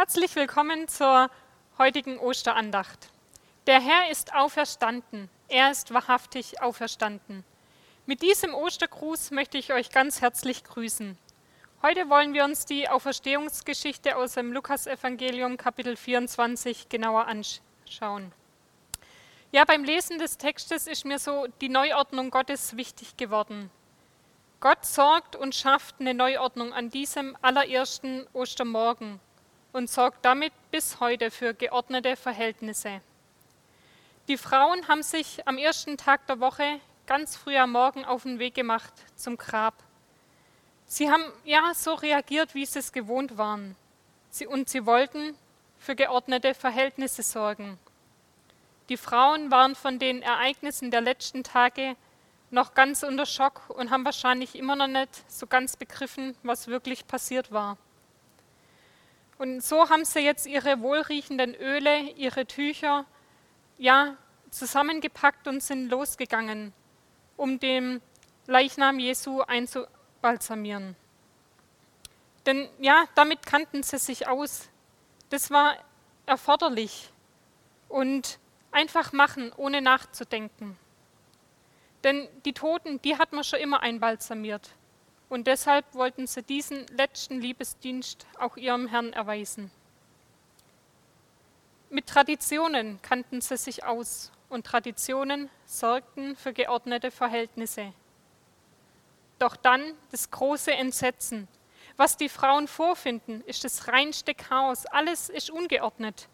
Herzlich willkommen zur heutigen Osterandacht. Der Herr ist auferstanden, er ist wahrhaftig auferstanden. Mit diesem Ostergruß möchte ich euch ganz herzlich grüßen. Heute wollen wir uns die Auferstehungsgeschichte aus dem Lukasevangelium Kapitel 24 genauer anschauen. Ja, beim Lesen des Textes ist mir so die Neuordnung Gottes wichtig geworden. Gott sorgt und schafft eine Neuordnung an diesem allerersten Ostermorgen und sorgt damit bis heute für geordnete Verhältnisse. Die Frauen haben sich am ersten Tag der Woche ganz früh am Morgen auf den Weg gemacht zum Grab. Sie haben ja so reagiert, wie sie es gewohnt waren. Sie, und sie wollten für geordnete Verhältnisse sorgen. Die Frauen waren von den Ereignissen der letzten Tage noch ganz unter Schock und haben wahrscheinlich immer noch nicht so ganz begriffen, was wirklich passiert war. Und so haben sie jetzt ihre wohlriechenden Öle, ihre Tücher, ja, zusammengepackt und sind losgegangen, um den Leichnam Jesu einzubalsamieren. Denn ja, damit kannten sie sich aus. Das war erforderlich und einfach machen, ohne nachzudenken. Denn die Toten, die hat man schon immer einbalsamiert. Und deshalb wollten sie diesen letzten Liebesdienst auch ihrem Herrn erweisen. Mit Traditionen kannten sie sich aus und Traditionen sorgten für geordnete Verhältnisse. Doch dann das große Entsetzen. Was die Frauen vorfinden, ist das reinste Chaos. Alles ist ungeordnet.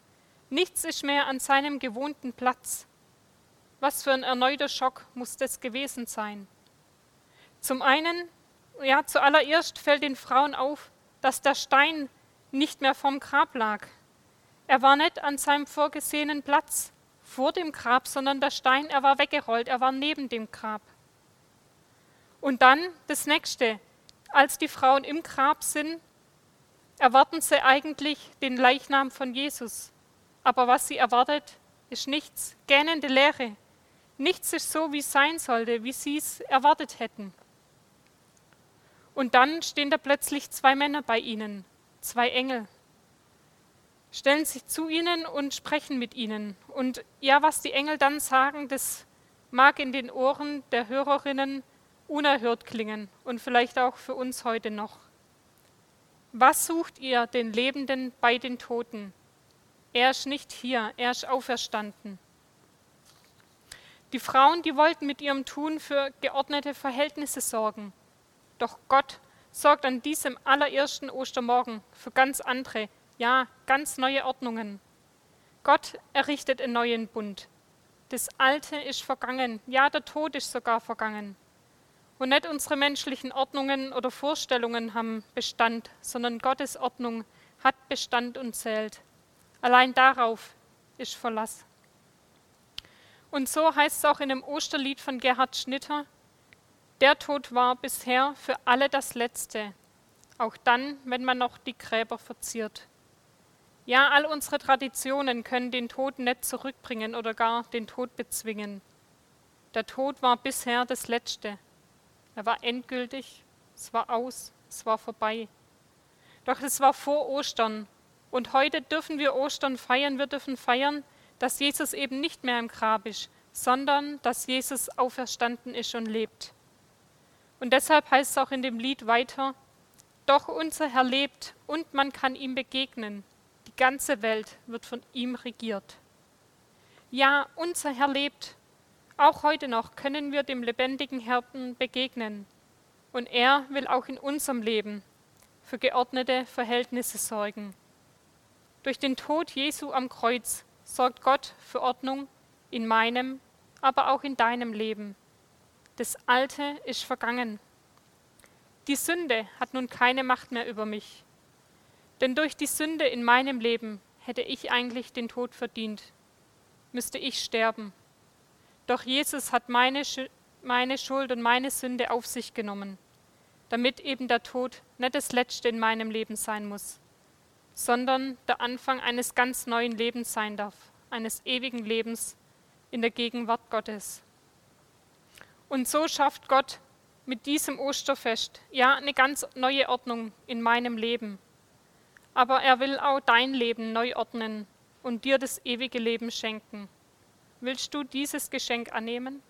Nichts ist mehr an seinem gewohnten Platz. Was für ein erneuter Schock muss das gewesen sein? Zum einen, ja, zuallererst fällt den Frauen auf, dass der Stein nicht mehr vom Grab lag. Er war nicht an seinem vorgesehenen Platz vor dem Grab, sondern der Stein, er war weggerollt, er war neben dem Grab. Und dann das nächste, als die Frauen im Grab sind, erwarten sie eigentlich den Leichnam von Jesus. Aber was sie erwartet, ist nichts, gähnende Leere. Nichts ist so, wie es sein sollte, wie sie es erwartet hätten. Und dann stehen da plötzlich zwei Männer bei ihnen, zwei Engel, stellen sich zu ihnen und sprechen mit ihnen. Und ja, was die Engel dann sagen, das mag in den Ohren der Hörerinnen unerhört klingen und vielleicht auch für uns heute noch. Was sucht ihr den Lebenden bei den Toten? Er ist nicht hier, er ist auferstanden. Die Frauen, die wollten mit ihrem Tun für geordnete Verhältnisse sorgen. Doch Gott sorgt an diesem allerersten Ostermorgen für ganz andere, ja, ganz neue Ordnungen. Gott errichtet einen neuen Bund. Das Alte ist vergangen, ja, der Tod ist sogar vergangen. Und nicht unsere menschlichen Ordnungen oder Vorstellungen haben Bestand, sondern Gottes Ordnung hat Bestand und zählt. Allein darauf ist Verlass. Und so heißt es auch in dem Osterlied von Gerhard Schnitter, der Tod war bisher für alle das Letzte, auch dann, wenn man noch die Gräber verziert. Ja, all unsere Traditionen können den Tod nicht zurückbringen oder gar den Tod bezwingen. Der Tod war bisher das Letzte. Er war endgültig, es war aus, es war vorbei. Doch es war vor Ostern. Und heute dürfen wir Ostern feiern. Wir dürfen feiern, dass Jesus eben nicht mehr im Grab ist, sondern dass Jesus auferstanden ist und lebt. Und deshalb heißt es auch in dem Lied weiter, doch unser Herr lebt und man kann ihm begegnen. Die ganze Welt wird von ihm regiert. Ja, unser Herr lebt. Auch heute noch können wir dem lebendigen Herrn begegnen. Und er will auch in unserem Leben für geordnete Verhältnisse sorgen. Durch den Tod Jesu am Kreuz sorgt Gott für Ordnung in meinem, aber auch in deinem Leben. Das Alte ist vergangen. Die Sünde hat nun keine Macht mehr über mich. Denn durch die Sünde in meinem Leben hätte ich eigentlich den Tod verdient, müsste ich sterben. Doch Jesus hat meine, meine Schuld und meine Sünde auf sich genommen, damit eben der Tod nicht das Letzte in meinem Leben sein muss, sondern der Anfang eines ganz neuen Lebens sein darf, eines ewigen Lebens in der Gegenwart Gottes. Und so schafft Gott mit diesem Osterfest ja eine ganz neue Ordnung in meinem Leben. aber er will auch dein Leben neu ordnen und dir das ewige Leben schenken. Willst du dieses Geschenk annehmen?